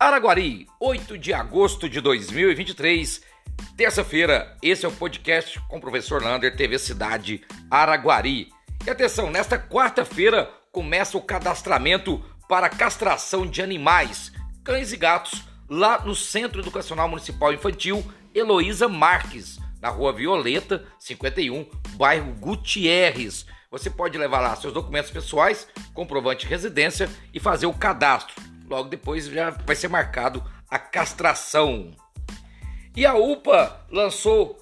Araguari, 8 de agosto de 2023, terça-feira. Esse é o podcast com o professor Lander, TV Cidade Araguari. E atenção, nesta quarta-feira começa o cadastramento para castração de animais, cães e gatos, lá no Centro Educacional Municipal Infantil Heloísa Marques, na Rua Violeta, 51, bairro Gutierrez. Você pode levar lá seus documentos pessoais, comprovante de residência e fazer o cadastro. Logo depois já vai ser marcado a castração. E a UPA lançou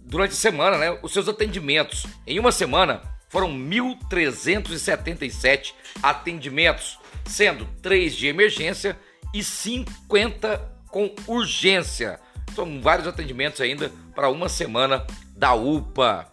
durante a semana né, os seus atendimentos. Em uma semana foram 1.377 atendimentos, sendo 3 de emergência e 50 com urgência. São vários atendimentos ainda para uma semana da UPA.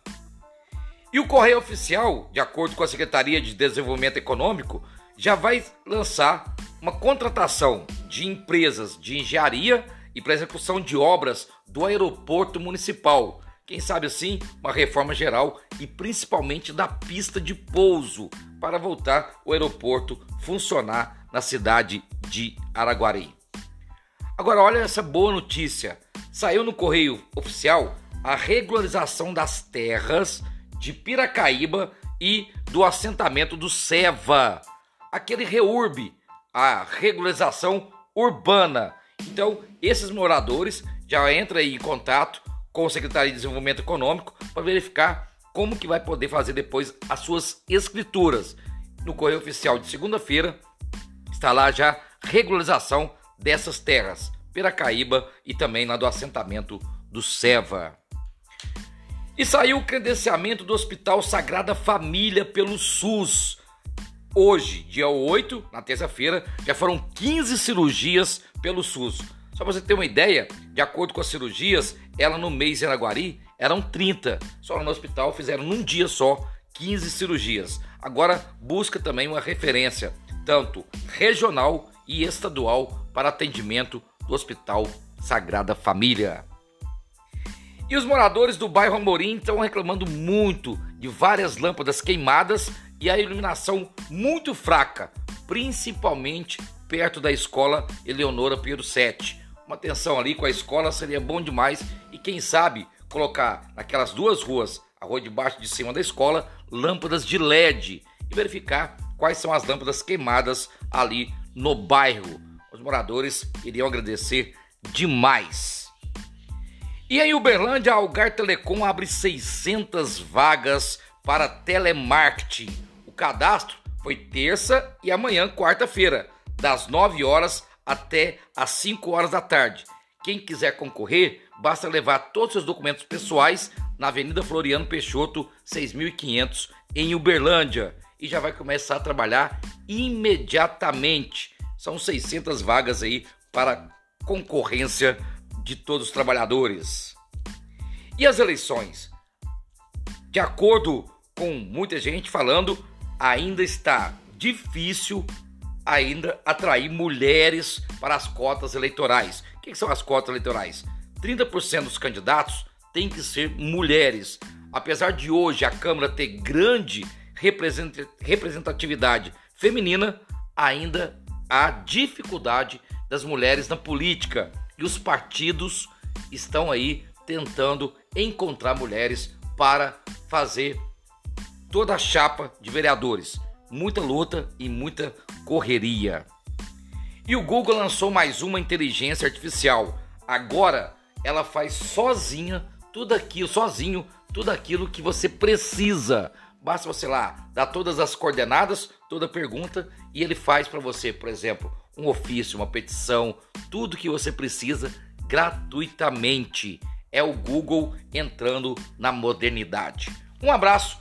E o Correio Oficial, de acordo com a Secretaria de Desenvolvimento Econômico, já vai lançar uma contratação de empresas de engenharia e para execução de obras do aeroporto municipal. Quem sabe assim, uma reforma geral e principalmente da pista de pouso para voltar o aeroporto funcionar na cidade de Araguari. Agora olha essa boa notícia. Saiu no Correio Oficial a regularização das terras de Piracaíba e do assentamento do Seva, aquele reurb, a regularização urbana. Então, esses moradores já entram em contato com o Secretaria de Desenvolvimento Econômico para verificar como que vai poder fazer depois as suas escrituras. No Correio Oficial de segunda-feira está lá já regularização dessas terras, Piracaíba e também lá do assentamento do Seva. E saiu o credenciamento do Hospital Sagrada Família pelo SUS. Hoje, dia 8, na terça-feira, já foram 15 cirurgias pelo SUS. Só para você ter uma ideia, de acordo com as cirurgias, ela no mês em Araguari eram 30. Só no hospital fizeram num dia só 15 cirurgias. Agora busca também uma referência, tanto regional e estadual, para atendimento do Hospital Sagrada Família. E os moradores do bairro Amorim estão reclamando muito de várias lâmpadas queimadas e a iluminação muito fraca, principalmente perto da escola Eleonora Pedro VII. Uma atenção ali com a escola seria bom demais e quem sabe colocar naquelas duas ruas, a rua de baixo e de cima da escola, lâmpadas de LED e verificar quais são as lâmpadas queimadas ali no bairro. Os moradores iriam agradecer demais. E em Uberlândia, a Algar Telecom abre 600 vagas para telemarketing. Cadastro foi terça e amanhã, quarta-feira, das 9 horas até as 5 horas da tarde. Quem quiser concorrer, basta levar todos os seus documentos pessoais na Avenida Floriano Peixoto, 6500, em Uberlândia, e já vai começar a trabalhar imediatamente. São 600 vagas aí para concorrência de todos os trabalhadores. E as eleições? De acordo com muita gente falando, ainda está difícil ainda atrair mulheres para as cotas eleitorais. O que são as cotas eleitorais? 30% dos candidatos têm que ser mulheres. Apesar de hoje a Câmara ter grande representatividade feminina, ainda há dificuldade das mulheres na política e os partidos estão aí tentando encontrar mulheres para fazer toda a chapa de vereadores. Muita luta e muita correria. E o Google lançou mais uma inteligência artificial. Agora ela faz sozinha tudo aquilo, sozinho, tudo aquilo que você precisa. Basta você lá dar todas as coordenadas, toda pergunta e ele faz para você, por exemplo, um ofício, uma petição, tudo que você precisa gratuitamente. É o Google entrando na modernidade. Um abraço